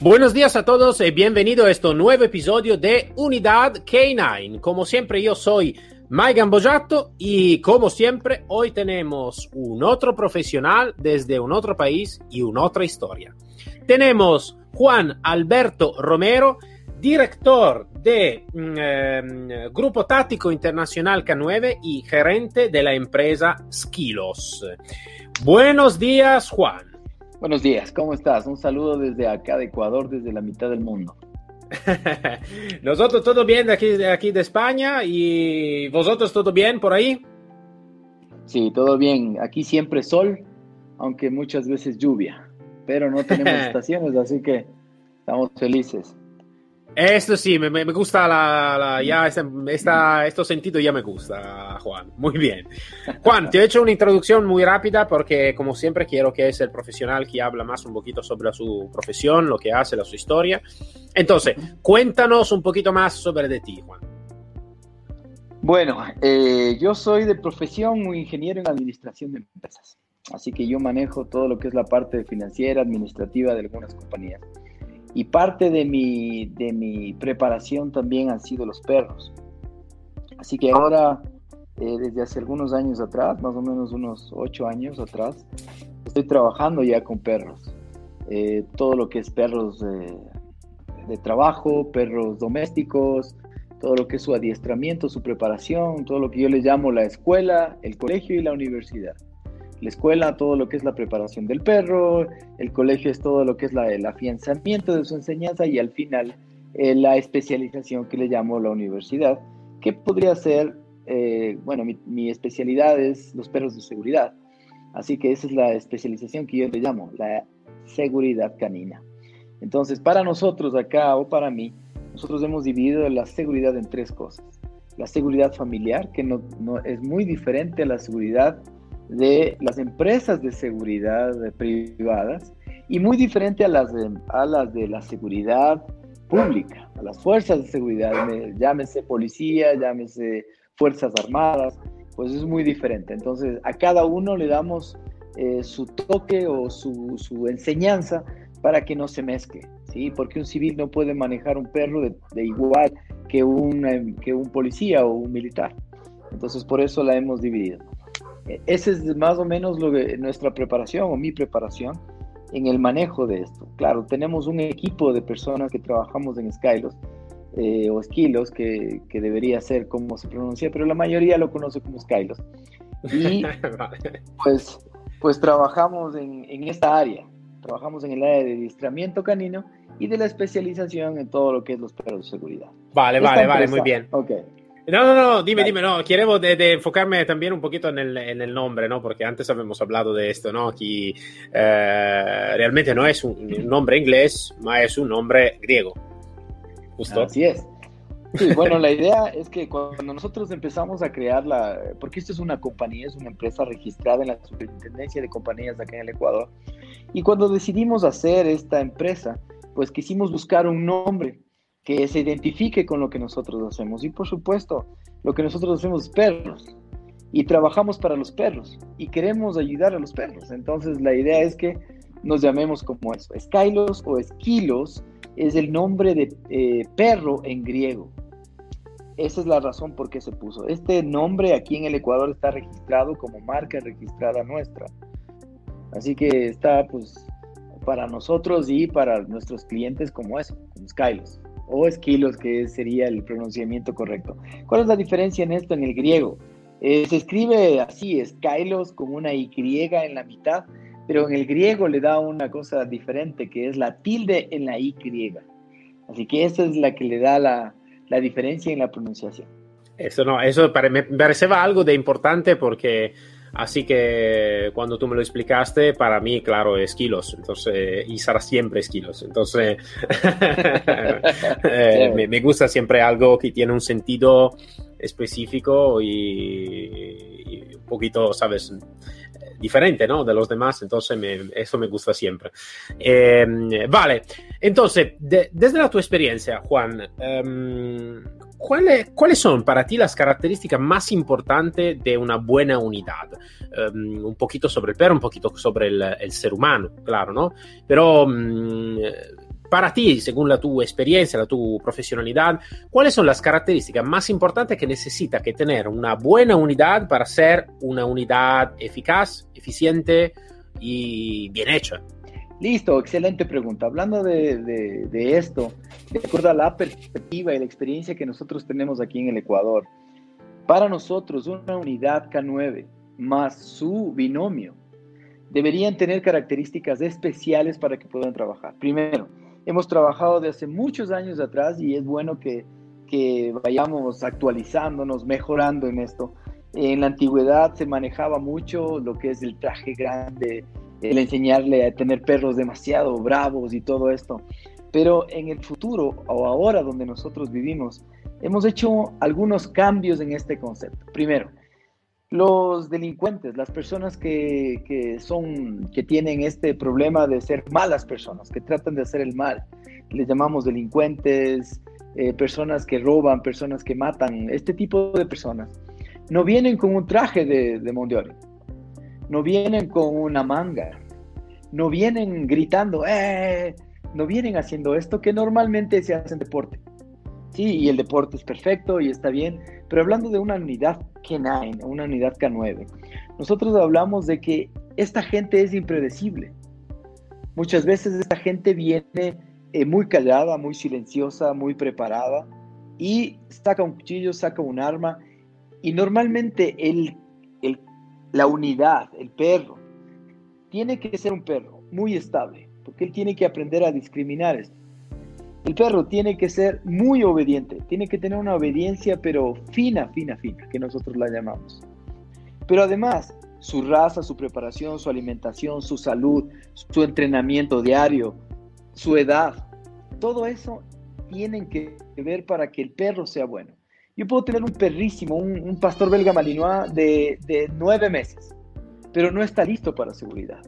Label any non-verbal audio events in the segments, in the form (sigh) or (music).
Buenos días a todos y bienvenido a este nuevo episodio de Unidad K9. Como siempre yo soy Mike Gambojato y como siempre hoy tenemos un otro profesional desde un otro país y una otra historia. Tenemos Juan Alberto Romero, director de eh, Grupo Táctico Internacional K9 y gerente de la empresa Skilos. Buenos días Juan. Buenos días, ¿cómo estás? Un saludo desde acá de Ecuador, desde la mitad del mundo. (laughs) Nosotros todo bien de aquí, de aquí de España y vosotros todo bien por ahí. Sí, todo bien. Aquí siempre sol, aunque muchas veces lluvia, pero no tenemos (laughs) estaciones, así que estamos felices. Esto sí, me, me gusta la, ya esta, esta, esto sentido ya me gusta, Juan. Muy bien. Juan, te he hecho una introducción muy rápida porque, como siempre, quiero que es el profesional que habla más un poquito sobre su profesión, lo que hace, la su historia. Entonces, cuéntanos un poquito más sobre de ti, Juan. Bueno, eh, yo soy de profesión un ingeniero en administración de empresas. Así que yo manejo todo lo que es la parte financiera, administrativa de algunas compañías. Y parte de mi, de mi preparación también han sido los perros. Así que ahora, eh, desde hace algunos años atrás, más o menos unos ocho años atrás, estoy trabajando ya con perros. Eh, todo lo que es perros de, trabajo, perros domésticos, todo lo que es su adiestramiento, su preparación, todo lo que yo le llamo la escuela, el colegio y la universidad la escuela, todo lo que es la preparación del perro, el colegio es todo lo que es la, el afianzamiento de su enseñanza y al final eh, la especialización que le llamo la universidad, que podría ser, eh, bueno, mi, mi, especialidad es los perros de seguridad, así que esa es la especialización que yo le llamo, la seguridad canina. Entonces, para nosotros acá o para mí, nosotros hemos dividido la seguridad en tres cosas. La seguridad familiar, que no, no es muy diferente a la seguridad de las empresas de seguridad privadas y muy diferente a las de, a las de la seguridad pública, a las fuerzas de seguridad, llámese policía, llámese fuerzas armadas, pues es muy diferente. Entonces a cada uno le damos eh, su toque o su, enseñanza para que no se mezcle, ¿sí? Porque un civil no puede manejar un perro de, de igual que un, que un policía o un militar. Entonces por eso la hemos dividido. Esa es más o menos lo que, nuestra preparación o mi preparación en el manejo de esto. Claro, tenemos un equipo de personas que trabajamos en Skylos eh, o Esquilos, que, que, debería ser como se pronuncia, pero la mayoría lo conoce como Skylos. Y (laughs) pues, pues trabajamos en, en esta área, trabajamos en el área de adiestramiento canino y de la especialización en todo lo que es los perros de seguridad. Vale, Esta vale, empresa, vale, muy bien. Ok. No, no, no, dime, dime, no, queremos de, de enfocarme también un poquito en el, en el, nombre, ¿no? Porque antes habíamos hablado de esto, ¿no? Aquí eh, realmente no es un, nombre inglés, más es un nombre griego. ¿Justo? Así es. Sí, bueno, la idea es que cuando nosotros empezamos a crear la, porque esto es una compañía, es una empresa registrada en la Superintendencia de Compañías acá en el Ecuador, y cuando decidimos hacer esta empresa, pues quisimos buscar un nombre que se identifique con lo que nosotros hacemos. Y por supuesto, lo que nosotros hacemos es perros. Y trabajamos para los perros. Y queremos ayudar a los perros. Entonces la idea es que nos llamemos como eso. Skylos o Esquilos es el nombre de eh, perro en griego. Esa es la razón por qué se puso. Este nombre aquí en el Ecuador está registrado como marca registrada nuestra. Así que está pues para nosotros y para nuestros clientes como eso, como Skylos o esquilos, que sería el pronunciamiento correcto. ¿Cuál es la diferencia en esto en el griego? Eh, se escribe así, eskylos con una Y en la mitad, pero en el griego le da una cosa diferente, que es la tilde en la Y. Así que esa es la que le da la, la diferencia en la pronunciación. Eso no, eso me pareceva algo de importante porque Así que cuando tú me lo explicaste, para mí, claro, es kilos. Entonces, y será siempre kilos. Entonces, (laughs) eh, me, me, gusta siempre algo que tiene un sentido específico y, y un poquito, ¿sabes? Diferente ¿no? de los demás, entonces eso me gusta siempre. Eh, vale, entonces, de, desde la tu experiencia, Juan, um, ¿cuáles, ¿cuáles son para ti las características más importantes de una buena unidad? Um, un poquito sobre el perro, un poquito sobre el, ser humano, claro, ¿no? Pero para ti, según la tu experiencia, la tu profesionalidad, ¿cuáles son las características más importantes que necesita que tener una buena unidad para ser una unidad eficaz, eficiente y bien hecha? Listo, excelente pregunta. Hablando de, de, de, esto, de acuerdo a la perspectiva y la experiencia que nosotros tenemos aquí en el Ecuador, para nosotros una unidad K9 más su binomio deberían tener características especiales para que puedan trabajar. Primero, hemos trabajado de hace muchos años atrás y es bueno que, que vayamos actualizándonos, mejorando en esto. En la antigüedad se manejaba mucho lo que es el traje grande, el enseñarle a tener perros demasiado bravos y todo esto. Pero en el futuro o ahora donde nosotros vivimos, hemos hecho algunos cambios en este concepto. Primero, los delincuentes, las personas que, que, son, que tienen este problema de ser malas personas, que tratan de hacer el mal, les llamamos delincuentes, eh, personas que roban, personas que matan, este tipo de personas, no vienen con un traje de, de no vienen con una manga, no vienen gritando, ¡eh! no vienen haciendo esto que normalmente se hace en deporte. Sí, y el deporte es perfecto y está bien, pero hablando de una unidad K9, una unidad K9, nosotros hablamos de que esta gente es impredecible. Muchas veces esta gente viene eh, muy callada, muy silenciosa, muy preparada y saca un cuchillo, saca un arma y normalmente el, el, la unidad, el perro, tiene que ser un perro muy estable, porque él tiene que aprender a discriminar esto. El perro tiene que ser muy obediente, tiene que tener una obediencia pero fina, fina, fina, que nosotros la llamamos. Pero además, su raza, su preparación, su alimentación, su salud, su entrenamiento diario, su edad, todo eso tienen que ver para que el perro sea bueno. Yo puedo tener un perrísimo, un, pastor belga malinois de, de nueve meses, pero no está listo para seguridad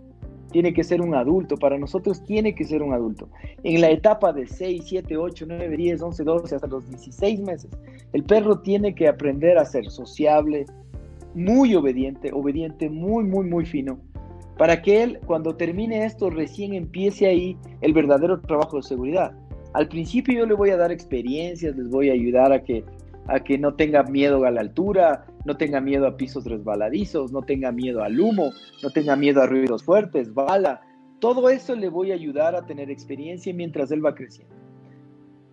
tiene que ser un adulto, para nosotros tiene que ser un adulto. En la etapa de 6, 7, 8, 9, 10, 11, 12, hasta los 16 meses, el perro tiene que aprender a ser sociable, muy obediente, obediente, muy, muy, muy fino, para que él, cuando termine esto, recién empiece ahí el verdadero trabajo de seguridad. Al principio yo le voy a dar experiencias, les voy a ayudar a que a que no tenga miedo a la altura, no tenga miedo a pisos resbaladizos, no tenga miedo al humo, no tenga miedo a ruidos fuertes, bala. Todo eso le voy a ayudar a tener experiencia mientras él va creciendo.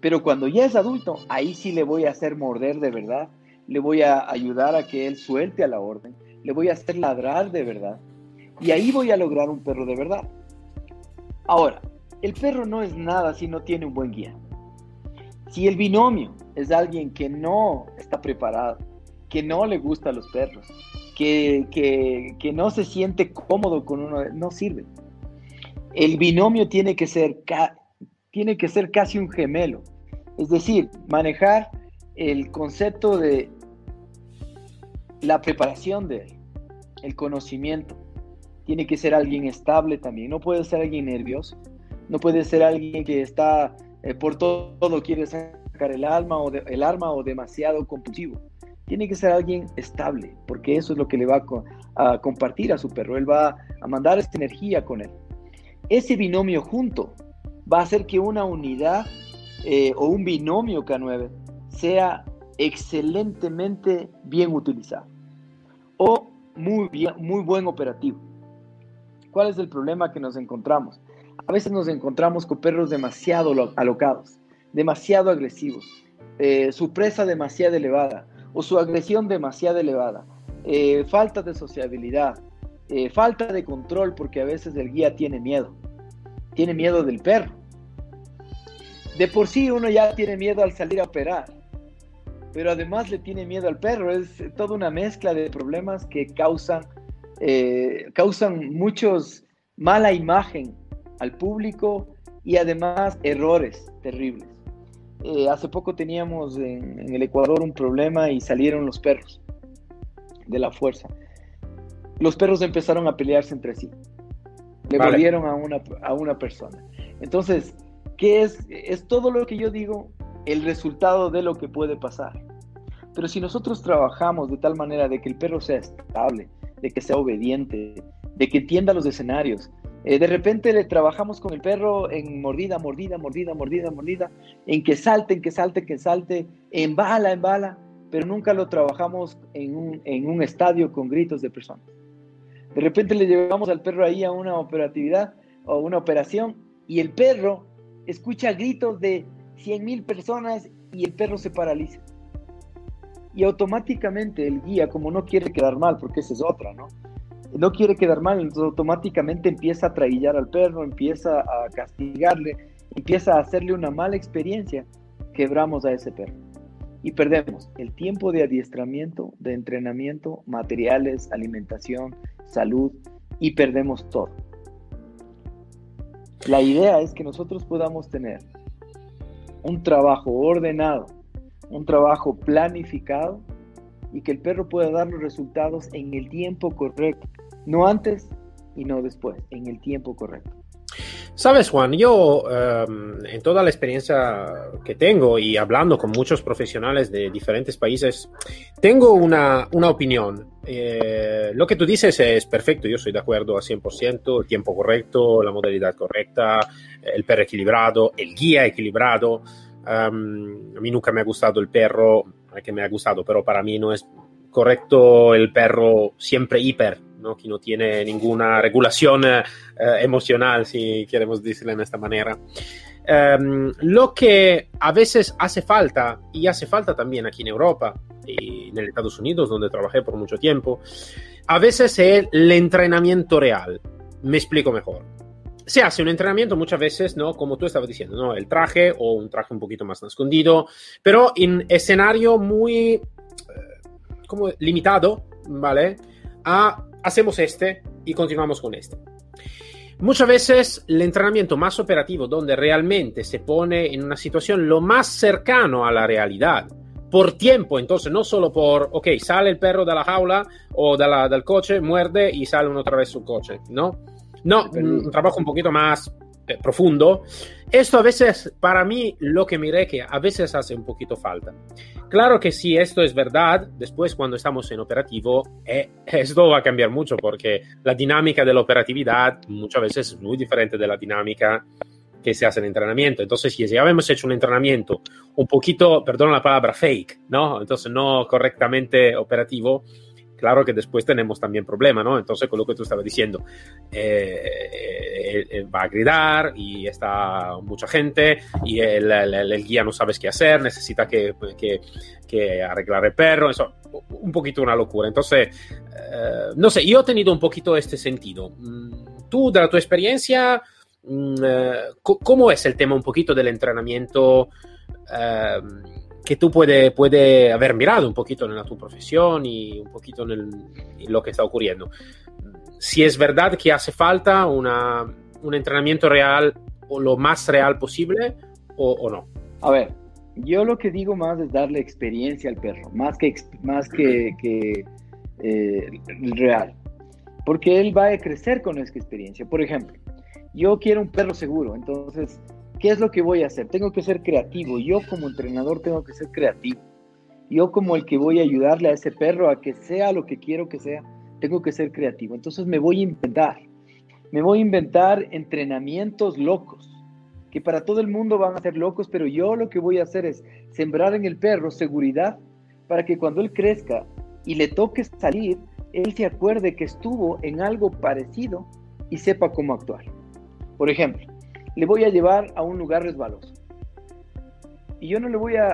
Pero cuando ya es adulto, ahí sí le voy a hacer morder de verdad, le voy a ayudar a que él suelte a la orden, le voy a hacer ladrar de verdad. Y ahí voy a lograr un perro de verdad. Ahora, el perro no es nada si no tiene un buen guía. Si el binomio es alguien que no está preparado, que no le gusta a los perros, que, que, no se siente cómodo con uno, no sirve. El binomio tiene que, ser tiene que ser casi un gemelo, es decir, manejar el concepto de la preparación de el conocimiento. Tiene que ser alguien estable también, no puede ser alguien nervioso, no puede ser alguien que está eh, por todo, quiere sacar el, alma o el arma o demasiado compulsivo. Tiene que ser alguien estable, porque eso es lo que le va a, compartir a su perro. Él va a mandar esta energía con él. Ese binomio junto va a hacer que una unidad eh, o un binomio K9 sea excelentemente bien utilizado o muy, bien, muy buen operativo. ¿Cuál es el problema que nos encontramos? A veces nos encontramos con perros demasiado alocados, demasiado agresivos, eh, su presa demasiado elevada o su agresión demasiado elevada, eh, falta de sociabilidad, eh, falta de control porque a veces el guía tiene miedo, tiene miedo del perro. De por sí uno ya tiene miedo al salir a operar, pero además le tiene miedo al perro. Es toda una mezcla de problemas que causan eh, causan muchos mala imagen al público y además errores terribles. Eh, hace poco teníamos en, el Ecuador un problema y salieron los perros de la fuerza. Los perros empezaron a pelearse entre sí. Le volvieron a una, a una persona. Entonces, ¿qué es? Es todo lo que yo digo el resultado de lo que puede pasar. Pero si nosotros trabajamos de tal manera de que el perro sea estable, de que sea obediente, de que entienda los escenarios, eh, de repente le trabajamos con el perro en mordida, mordida, mordida, mordida, mordida, en que salte, en que salte, que salte, en bala, en bala, pero nunca lo trabajamos en un, en un estadio con gritos de personas. De repente le llevamos al perro ahí a una operatividad o una operación y el perro escucha gritos de 100 mil personas y el perro se paraliza. Y automáticamente el guía, como no quiere quedar mal, porque esa es otra, ¿no? No quiere quedar mal, entonces automáticamente empieza a traillar al perro, empieza a castigarle, empieza a hacerle una mala experiencia, quebramos a ese perro. Y perdemos el tiempo de adiestramiento, de entrenamiento, materiales, alimentación, salud, y perdemos todo. La idea es que nosotros podamos tener un trabajo ordenado, un trabajo planificado y que el perro pueda dar los resultados en el tiempo correcto, no antes y no después, en el tiempo correcto. Sabes, Juan, yo em, en toda la experiencia que tengo y hablando con muchos profesionales de diferentes países, tengo una, una opinión. Eh, lo que tú dices es perfecto, yo estoy de acuerdo al 100%, el tiempo correcto, la modalidad correcta, el perro equilibrado, el guía equilibrado. Em, a mí nunca me ha gustado el perro, que me ha gustado, pero para mí no es correcto el perro siempre hiper, ¿no? que no tiene ninguna regulación eh, emocional, si queremos decirlo de esta manera. Em, lo que a veces hace falta, y hace falta también aquí en Europa y en Estados Unidos, donde trabajé por mucho tiempo, a veces es el entrenamiento real. Me explico mejor. Se hace un entrenamiento muchas veces, ¿no? Como tú estabas diciendo, ¿no? El traje o un traje un poquito más escondido, pero en escenario muy, eh, como limitado, ¿vale? A hacemos este y continuamos con este. Muchas veces el entrenamiento más operativo, donde realmente se pone en una situación lo más cercano a la realidad, por tiempo, entonces no solo por, ok, sale el perro de la jaula o de la, del coche, muerde y sale uno otra vez su coche, ¿no? No, un trabajo un poquito más eh, profundo. Esto a veces, para mí, lo que miré que a veces hace un poquito falta. Claro que si esto es verdad, después cuando estamos en operativo, eh, (laughs) esto va a cambiar mucho porque la dinámica de la operatividad muchas veces es muy diferente de la dinámica que se hace en entrenamiento. Entonces, si ya habíamos hecho un entrenamiento un poquito, perdón la palabra, fake, ¿no? Entonces, no correctamente operativo, claro que después tenemos también problema, ¿no? Entonces, con lo que tú estabas diciendo, eh, eh, eh, va a gritar y está mucha gente y el, guía no sabes qué hacer, necesita que, que, arreglar el perro, eso, un poquito una locura. Entonces, no sé, yo he tenido un poquito este sentido. Mm, tú, de tu experiencia, mm, ¿cómo es el tema un poquito del entrenamiento? Que tú puedes puede haber mirado un poquito en la tu profesión y un poquito en, lo que está ocurriendo. Si es verdad que hace falta una, un entrenamiento real o lo más real posible o, no. A ver, yo lo que digo más es darle experiencia al perro, más que, más que, que eh, real. Porque él va a crecer con esa experiencia. Por ejemplo, yo quiero un perro seguro, entonces ¿Qué es lo que voy a hacer? Tengo que ser creativo. Yo como entrenador tengo que ser creativo. Yo como el que voy a ayudarle a ese perro a que sea lo que quiero que sea, tengo que ser creativo. Entonces me voy a inventar. Me voy a inventar entrenamientos locos, que para todo el mundo van a ser locos, pero yo lo que voy a hacer es sembrar en el perro seguridad para que cuando él crezca y le toque salir, él se acuerde que estuvo en algo parecido y sepa cómo actuar. Por ejemplo, le voy a llevar a un lugar resbaloso. Y yo no le voy a,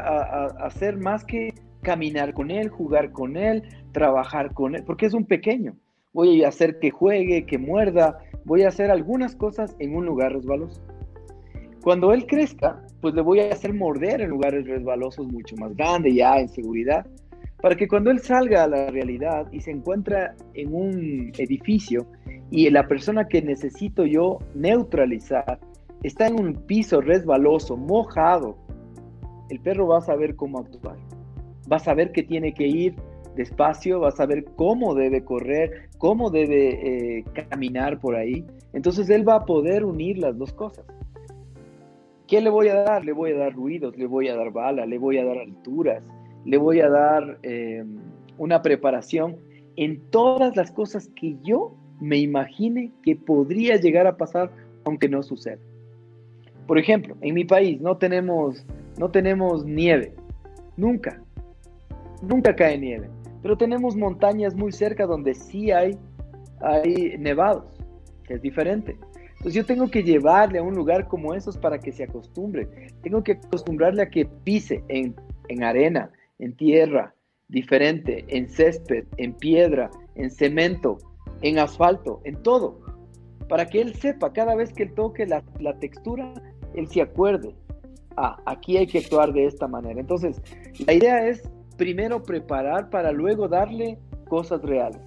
hacer más que caminar con él, jugar con él, trabajar con él, porque es un pequeño. Voy a hacer que juegue, que muerda, voy a hacer algunas cosas en un lugar resbaloso. Cuando él crezca, pues le voy a hacer morder en lugares resbalosos mucho más grandes, ya en seguridad, para que cuando él salga a la realidad y se encuentra en un edificio y la persona que necesito yo neutralizar está en un piso resbaloso, mojado, el perro va a saber cómo actuar. Va a saber que tiene que ir despacio, va a saber cómo debe correr, cómo debe eh, caminar por ahí. Entonces él va a poder unir las dos cosas. ¿Qué le voy a dar? Le voy a dar ruidos, le voy a dar bala, le voy a dar alturas, le voy a dar eh, una preparación en todas las cosas que yo me imagine que podría llegar a pasar aunque no suceda. Por ejemplo, en mi país no tenemos, no tenemos nieve, nunca, nunca cae nieve, pero tenemos montañas muy cerca donde sí hay, hay nevados, que es diferente. Entonces yo tengo que llevarle a un lugar como esos para que se acostumbre. Tengo que acostumbrarle a que pise en, en arena, en tierra, diferente, en césped, en piedra, en cemento, en asfalto, en todo, para que él sepa cada vez que él toque la, textura, él se acuerde, ah, aquí hay que actuar de esta manera. Entonces, la idea es primero preparar para luego darle cosas reales.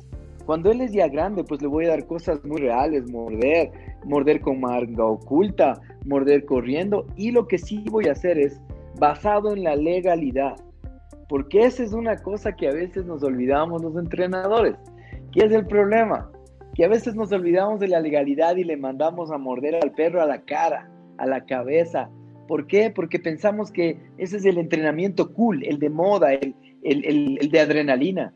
Cuando él es ya grande, pues le voy a dar cosas muy reales, morder, morder con manga oculta, morder corriendo. Y lo que sí voy a hacer es basado en la legalidad. Porque esa es una cosa que a veces nos olvidamos los entrenadores. ¿Qué es el problema? Que a veces nos olvidamos de la legalidad y le mandamos a morder al perro a la cara, a la cabeza. ¿Por qué? Porque pensamos que ese es el entrenamiento cool, el de moda, el, el, de adrenalina.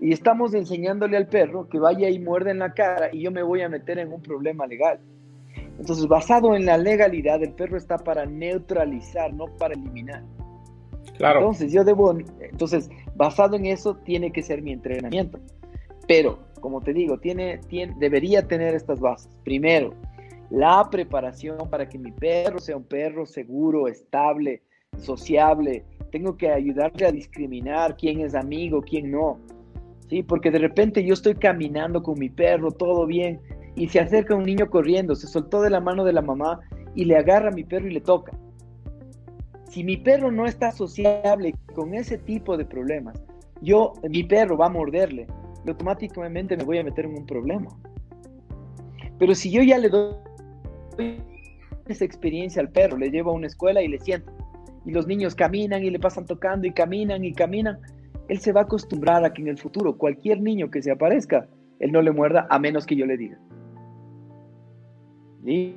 Y estamos enseñándole al perro que vaya y muerde en la cara y yo me voy a meter en un problema legal. Entonces, basado en la legalidad, el perro está para neutralizar, no para eliminar. Claro. Entonces, yo debo, entonces, basado en eso, tiene que ser mi entrenamiento. Pero, como te digo, tiene, tiene, debería tener estas bases. Primero, la preparación para que mi perro sea un perro seguro, estable, sociable. Tengo que ayudarle a discriminar quién es amigo, quién no. ¿Sí? Porque de repente yo estoy caminando con mi perro, todo bien, y se acerca un niño corriendo, se soltó de la mano de la mamá y le agarra a mi perro y le toca. Si mi perro no está sociable con ese tipo de problemas, yo, mi perro va a morderle, automáticamente me voy a meter en un problema. Pero si yo ya le doy esa experiencia al perro, le llevo a una escuela y le siento, y los niños caminan y le pasan tocando y caminan y caminan, él se va a acostumbrar a que en el futuro cualquier niño que se aparezca, él no le muerda a menos que yo le diga. Y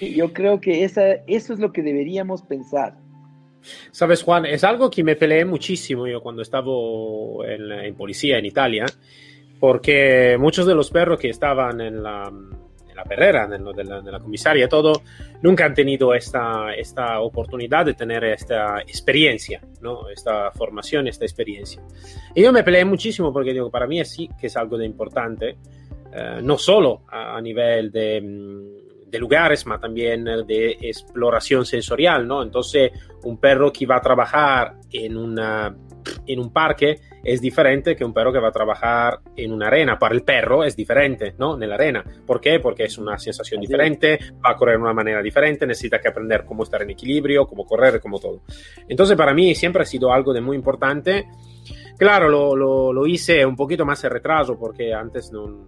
yo creo que esa, eso es lo que deberíamos pensar. Sabes, Juan, es algo que me peleé muchísimo yo cuando estaba en, policía en Italia, porque muchos de los perros que estaban en la, en la perrera, en, de, la, comisaria, todo, nunca han tenido esta, esta oportunidad de tener esta experiencia, ¿no? esta formación, esta experiencia. Y yo me peleé muchísimo porque digo, para mí sí que es algo de importante, eh, no solo a, a nivel de mm, de lugares, pero también de exploración sensorial, ¿no? Entonces, un perro que va a trabajar en, una, en un parque es diferente que un perro que va a trabajar en una arena. Para el perro es diferente, ¿no? En la arena. ¿Por qué? Porque es una sensación diferente, va a correr de una manera diferente, necesita que aprender cómo estar en equilibrio, cómo correr, como todo. Entonces, para mí siempre ha sido algo de muy importante. Claro, lo, lo, lo hice un poquito más en retraso porque antes no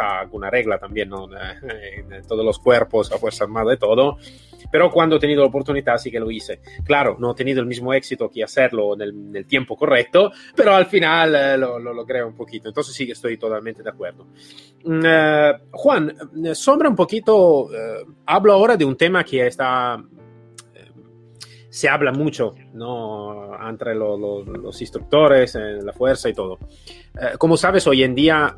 está alguna regla también ¿no? en todos los cuerpos, a Fuerza Armada y todo, pero cuando he tenido la oportunidad sí que lo hice. Claro, no he tenido el mismo éxito que hacerlo en el, tiempo correcto, pero al final eh, lo, lo, logré un poquito, entonces sí que estoy totalmente de acuerdo. Eh, Juan, eh, sombra un poquito, hablo ahora de un tema que está se habla mucho ¿no? entre los instructores, en la fuerza y todo. Eh, como sabes, hoy en día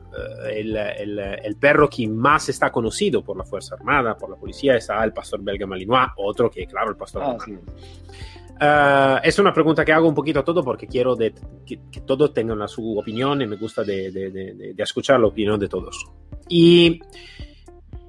eh, el, el, perro que más está conocido por la Fuerza Armada, por la policía, es el pastor belga Malinois, otro que, claro, el pastor ah, eh, es una pregunta que hago un poquito a todo porque quiero de, que, todos tengan su opinión y me gusta de, de, de, escuchar la opinión de todos. Y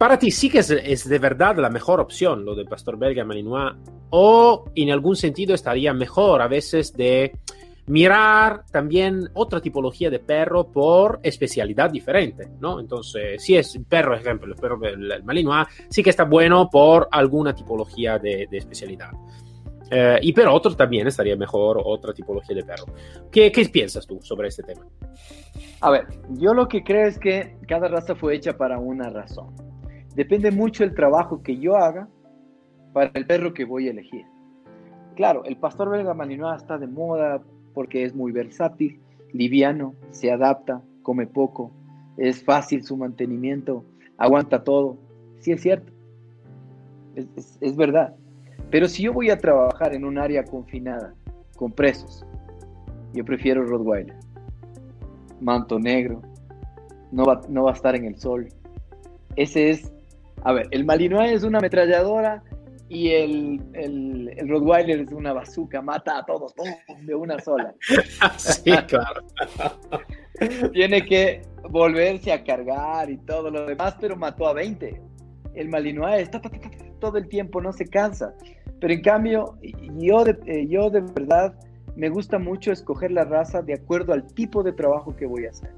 para ti sí que es, de verdad la mejor opción lo del pastor belga Malinois o en algún sentido estaría mejor a veces de mirar también otra tipología de perro por especialidad diferente, ¿no? Entonces, si es perro, ejemplo, el perro del Malinois, sí que está bueno por alguna tipología de, especialidad. Eh, y pero otro también estaría mejor, otra tipología de perro. ¿Qué, ¿Qué piensas tú sobre este tema? A ver, yo lo que creo es que cada raza fue hecha para una razón. Depende mucho el trabajo que yo haga para el perro que voy a elegir. Claro, el pastor belga malinois está de moda porque es muy versátil, liviano, se adapta, come poco, es fácil su mantenimiento, aguanta todo. Sí es cierto, es, verdad. Pero si yo voy a trabajar en un área confinada, con presos, yo prefiero Rottweiler. Manto negro, no va, no va a estar en el sol. Ese es, a ver, el Malinois es una ametralladora y el, el, Rottweiler es una bazooka, mata a todos de una sola. (laughs) sí, claro. Tiene que volverse a cargar y todo lo demás, pero mató a 20. El Malinois está todo el tiempo, no se cansa. Pero en cambio, yo de, eh, yo de verdad me gusta mucho escoger la raza de acuerdo al tipo de trabajo que voy a hacer.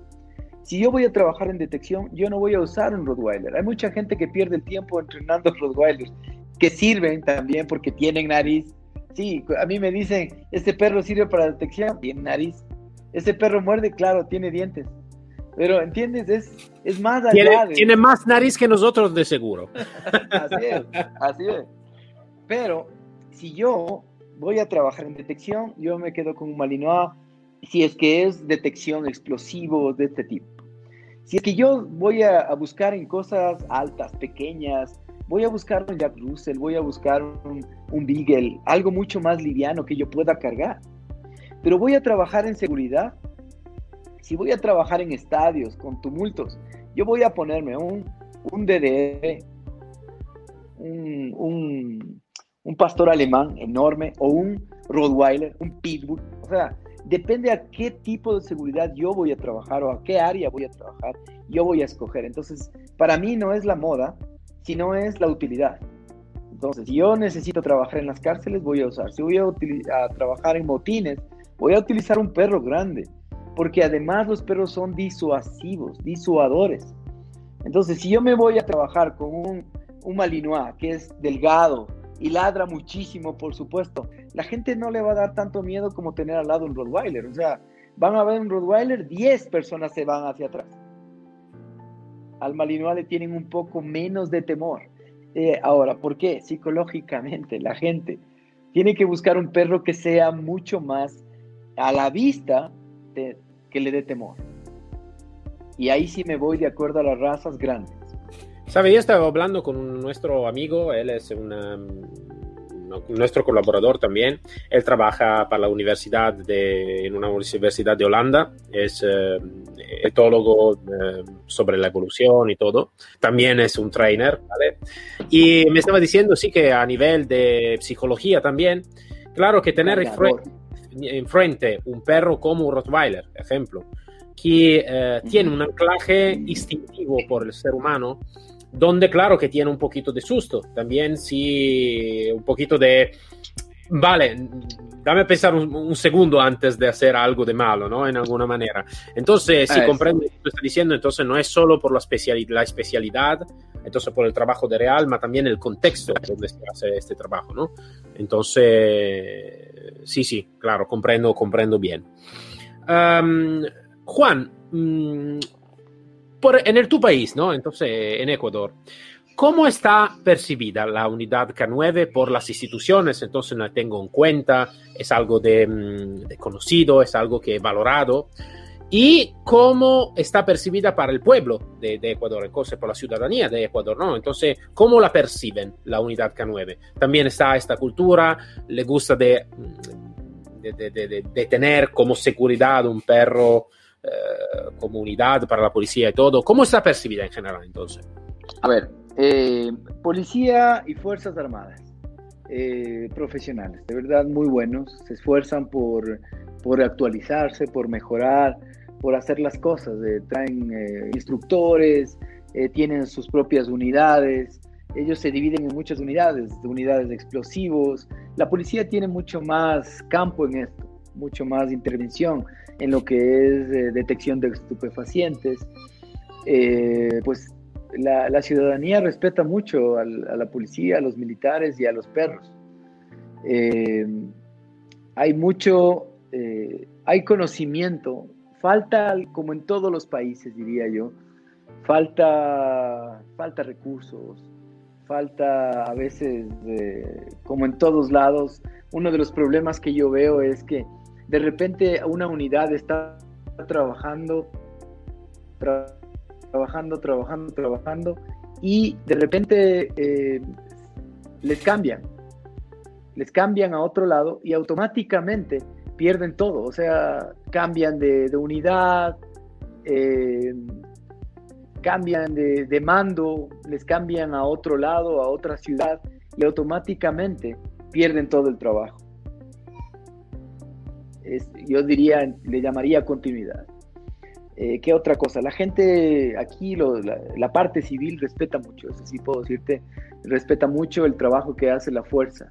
Si yo voy a trabajar en detección, yo no voy a usar un Rottweiler. Hay mucha gente que pierde el tiempo entrenando (laughs) Rottweilers, que sirven también porque tienen nariz. Sí, a mí me dicen, este perro sirve para detección, tiene nariz. Este perro muerde, claro, tiene dientes. Pero, ¿entiendes? Es, es más allá tiene, tiene más nariz que nosotros, de seguro. (laughs) así es, así es. Pero, si yo voy a trabajar en detección, yo me quedo con un Malinois si es que es detección explosivo de este tipo. Si es que yo voy a, buscar en cosas altas, pequeñas, voy a buscar un Jack Russell, voy a buscar un, un Beagle, algo mucho más liviano que yo pueda cargar. Pero voy a trabajar en seguridad, si voy a trabajar en estadios con tumultos, yo voy a ponerme un, un DDR, un, un, pastor alemán enorme o un Rottweiler, un Pitbull. O sea, depende a qué tipo de seguridad yo voy a trabajar o a qué área voy a trabajar, yo voy a escoger. Entonces, para mí no es la moda, sino es la utilidad. Entonces, si yo necesito trabajar en las cárceles, voy a usar. Si voy a, trabajar en motines, voy a utilizar un perro grande porque además los perros son disuasivos, disuadores. Entonces, si yo me voy a trabajar con un, un Malinois que es delgado y ladra muchísimo, por supuesto, la gente no le va a dar tanto miedo como tener al lado un Rottweiler. O sea, van a ver un Rottweiler, 10 personas se van hacia atrás. Al Malinois le tienen un poco menos de temor. Eh, ahora, ¿por qué? Psicológicamente, la gente tiene que buscar un perro que sea mucho más a la vista que le dé temor. Y ahí sí me voy de acuerdo a las razas grandes. Sabe, yo estaba hablando con nuestro amigo, él es una, nuestro colaborador también. Él trabaja para la universidad de, en una universidad de Holanda, es eh, etólogo eh, sobre la evolución y todo. También es un trainer, ¿vale? Y me estaba diciendo, sí, que a nivel de psicología también, claro que tener enfrente un perro como un Rottweiler, ejemplo, que eh, tiene un anclaje instintivo por el ser humano, donde claro que tiene un poquito de susto, también sí, un poquito de, vale, dame pensar un, segundo antes de hacer algo de malo, ¿no? En alguna manera. Entonces, si comprendo lo que está diciendo, entonces no es solo por la, la especialidad, entonces por el trabajo de Real, pero también el contexto donde se hace este trabajo, ¿no? Entonces, sí, sí, claro, comprendo, comprendo bien. Juan, mm, por, en el tu país, ¿no? Entonces, en Ecuador, ¿cómo está percibida la unidad K9 por las instituciones? Entonces, la tengo en cuenta, es algo de, mm, de conocido, es algo que he valorado y cómo está percibida para el pueblo de, Ecuador, entonces por la ciudadanía de Ecuador, ¿no? Entonces, ¿cómo la perciben la unidad K9? También está esta cultura, le gusta de, de, tener como seguridad un perro eh, como unidad para la policía y todo. ¿Cómo está percibida en general entonces? A ver, eh, policía y Fuerzas Armadas, eh, profesionales, de verdad muy buenos, se esfuerzan por por actualizarse, por mejorar, por hacer las cosas. traen eh, instructores, eh, tienen sus propias unidades, ellos se dividen en muchas unidades, unidades de explosivos. La policía tiene mucho más campo en esto, mucho más intervención en lo que es eh, detección de estupefacientes. pues la, ciudadanía respeta mucho a la policía, a los militares y a los perros. Eh, hay mucho, eh, hay conocimiento, falta, como en todos los países, diría yo, falta, falta recursos, falta a veces, como en todos lados, uno de los problemas que yo veo es que de repente una unidad está trabajando, trabajando, trabajando, trabajando, y de repente eh, les cambian, les cambian a otro lado y automáticamente pierden todo, o sea, cambian de, unidad, eh, cambian de, mando, les cambian a otro lado, a otra ciudad y automáticamente pierden todo el trabajo. Yo diría, le llamaría continuidad. Eh, ¿Qué otra cosa? La gente aquí, la, parte civil respeta mucho, eso sí puedo decirte, respeta mucho el trabajo que hace la fuerza.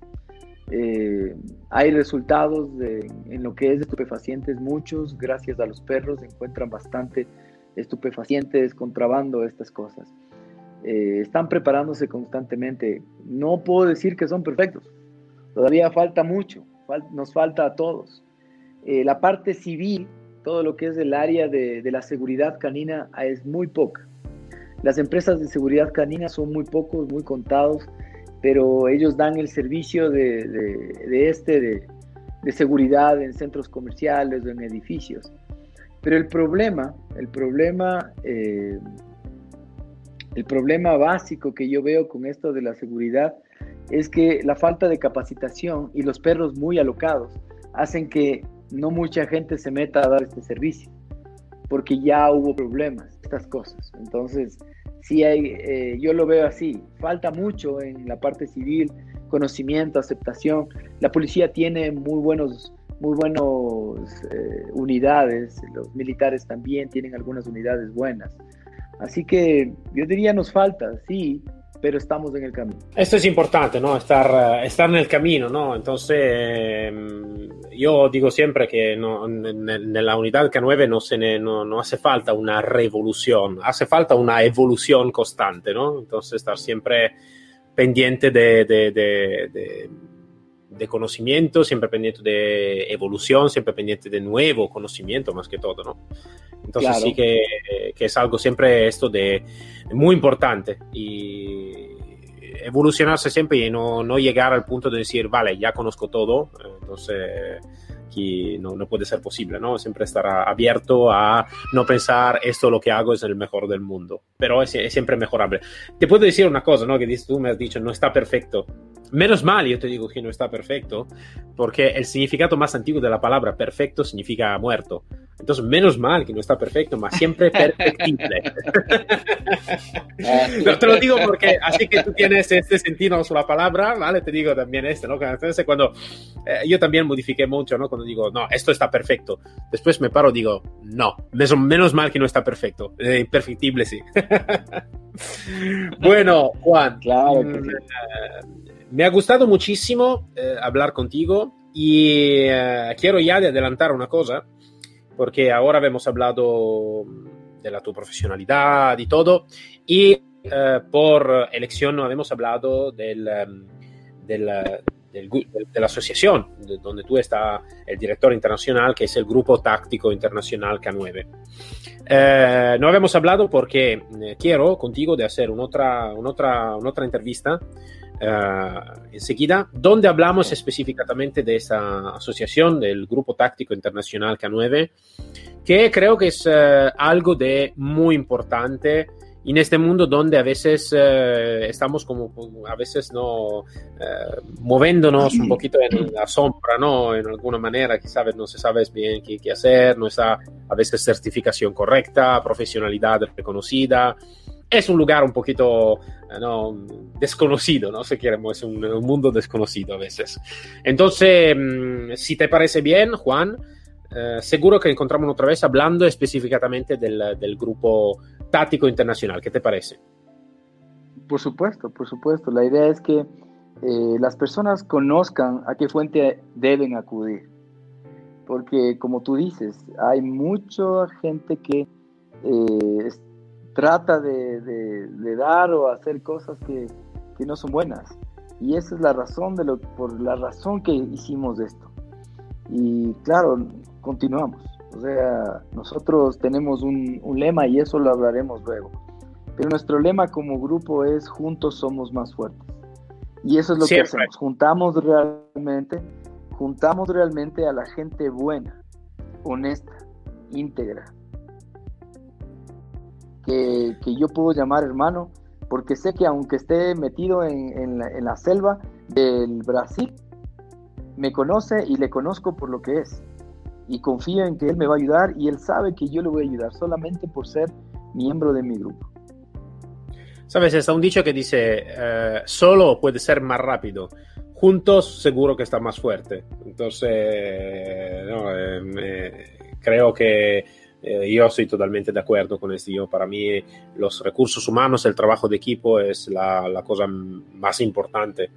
Eh, hay resultados en lo que es estupefacientes, muchos, gracias a los perros, encuentran bastante estupefacientes, contrabando, estas cosas. Eh, están preparándose constantemente. No puedo decir que son perfectos, todavía falta mucho, nos falta a todos. Eh, la parte civil, todo lo que es el área de, la seguridad canina es muy poca. Las empresas de seguridad canina son muy pocos, muy contados, pero ellos dan el servicio de, de este, de, seguridad en centros comerciales o en edificios. Pero el problema, el problema, eh, el problema básico que yo veo con esto de la seguridad es que la falta de capacitación y los perros muy alocados hacen que no mucha gente se meta a dar este servicio, porque ya hubo problemas, estas cosas. Entonces, sí hay, eh, yo lo veo así, falta mucho en la parte civil, conocimiento, aceptación. La policía tiene muy buenos muy buenas eh, unidades, los militares también tienen algunas unidades buenas. Así que yo diría nos falta, sí, pero estamos en el camino. Esto es importante, ¿no? Estar, eh, estar en el camino, ¿no? Entonces, em, yo digo siempre que no, en, la unidad K9 no, se no, no, hace falta una revolución, hace falta una evolución constante, ¿no? Entonces, estar siempre pendiente de, de, de de conocimiento, siempre pendiente de evolución, siempre pendiente de nuevo conocimiento más que todo, ¿no? Entonces sí que, que, es algo siempre esto de muy importante y evolucionarse siempre y no, no llegar al punto de decir, vale, ya conozco todo, entonces aquí no, no, puede ser posible, ¿no? Siempre estar abierto a no pensar esto lo que hago es el mejor del mundo, pero es, es siempre mejorable. Te puedo decir una cosa, ¿no? Que dices, tú me has dicho, no está perfecto, Menos mal, yo te digo que no está perfecto, porque el significado más antiguo de la palabra perfecto significa muerto. Entonces, menos mal que no está perfecto, más siempre perfectible. (laughs) no, te lo digo porque así que tú tienes este sentido sobre la palabra, ¿vale? Te digo también este, ¿no? Entonces, cuando eh, yo también modifiqué mucho, ¿no? Cuando digo, no, esto está perfecto. Después me paro digo, no, menos, mal que no está perfecto. Eh, perfectible, sí. (laughs) bueno, Juan. Claro que sí. Mm, me ha gustado muchísimo eh, hablar contigo y eh, quiero ya de adelantar una cosa, porque ahora hemos hablado de la tu profesionalidad y todo, y eh, por elección no hemos hablado del, del, de la asociación donde tú estás el director internacional, que es el Grupo Táctico Internacional K9. no habíamos hablado porque quiero contigo de hacer otra, otra, otra entrevista eh, enseguida, donde hablamos específicamente de esa asociación, del Grupo Táctico Internacional K9, que creo que es eh, algo de muy importante en este mundo donde a veces eh, estamos como, a veces no, moviéndonos un poquito en la sombra, ¿no? En alguna manera, sabes, no se sabe bien qué, qué hacer, no está a veces certificación correcta, profesionalidad reconocida es un lugar un poquito ¿no? desconocido, ¿no? Si queremos, es un, mundo desconocido a veces. Entonces, mm, si te parece bien, Juan, eh, seguro que encontramos otra vez hablando específicamente del, del, grupo táctico internacional. ¿Qué te parece? Por supuesto, por supuesto. La idea es que eh, las personas conozcan a qué fuente deben acudir. Porque, como tú dices, hay mucha gente que eh, trata de, dar o hacer cosas que, no son buenas. Y esa es la razón de lo, por la razón que hicimos esto. Y claro, continuamos. O sea, nosotros tenemos un, lema y eso lo hablaremos luego. Pero nuestro lema como grupo es juntos somos más fuertes. Y eso es lo que hacemos. Juntamos realmente, juntamos realmente a la gente buena, honesta, íntegra. Que, yo puedo llamar hermano, porque sé que aunque esté metido en, la, en la selva del Brasil, me conoce y le conozco por lo que es y confío en que Él me va a ayudar y Él sabe que yo le voy a ayudar solamente por ser miembro de mi grupo. Sabes, está un dicho que dice, eh, solo puede ser más rápido, juntos seguro que está más fuerte. Entonces, no, eh, creo que eh, yo estoy totalmente de acuerdo con esto. Yo, para mí, los recursos humanos, el trabajo de equipo es la, la cosa más importante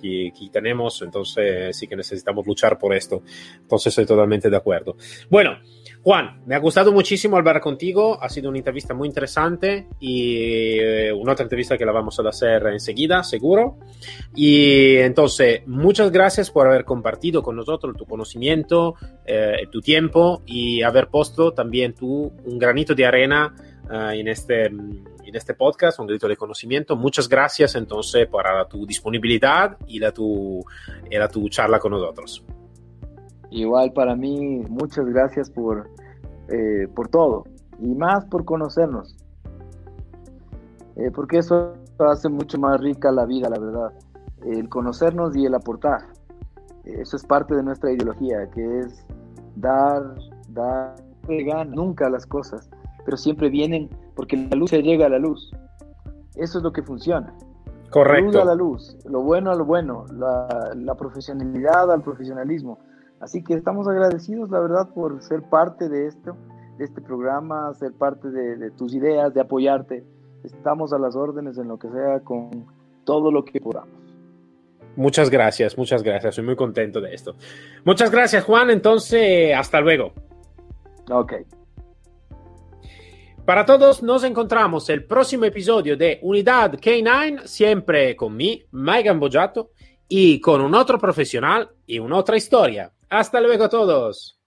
que, tenemos, entonces sí que necesitamos luchar por esto. Entonces estoy totalmente de acuerdo. Bueno, Juan, me ha gustado muchísimo hablar contigo, ha sido una entrevista muy interesante y eh, una otra entrevista que la vamos a hacer enseguida, seguro. Y entonces, muchas gracias por haber compartido con nosotros tu conocimiento, eh, tu tiempo y haber puesto también tú un granito de arena eh, en este en este podcast, un grito de conocimiento. Muchas gracias entonces por tu disponibilidad y la tu, y la tu charla con nosotros. Igual para mí, muchas gracias por, eh, por todo y más por conocernos. Eh, porque eso hace mucho más rica la vida, la verdad. El conocernos y el aportar. Eso es parte de nuestra ideología, que es dar, dar, nunca las cosas, pero siempre vienen porque la luz se llega a la luz. Eso es lo que funciona. Correcto. La luz a la luz, lo bueno a lo bueno, la, profesionalidad al profesionalismo. Así que estamos agradecidos, la verdad, por ser parte de esto, de este programa, ser parte de, tus ideas, de apoyarte. Estamos a las órdenes en lo que sea con todo lo que podamos. Muchas gracias, muchas gracias. Soy muy contento de esto. Muchas gracias, Juan. Entonces, hasta luego. Ok. Para todos, nos encontramos el próximo episodio de Unidad K9, siempre con mí, Mike Gambojato, y con un otro profesional y una otra historia. Hasta luego a todos.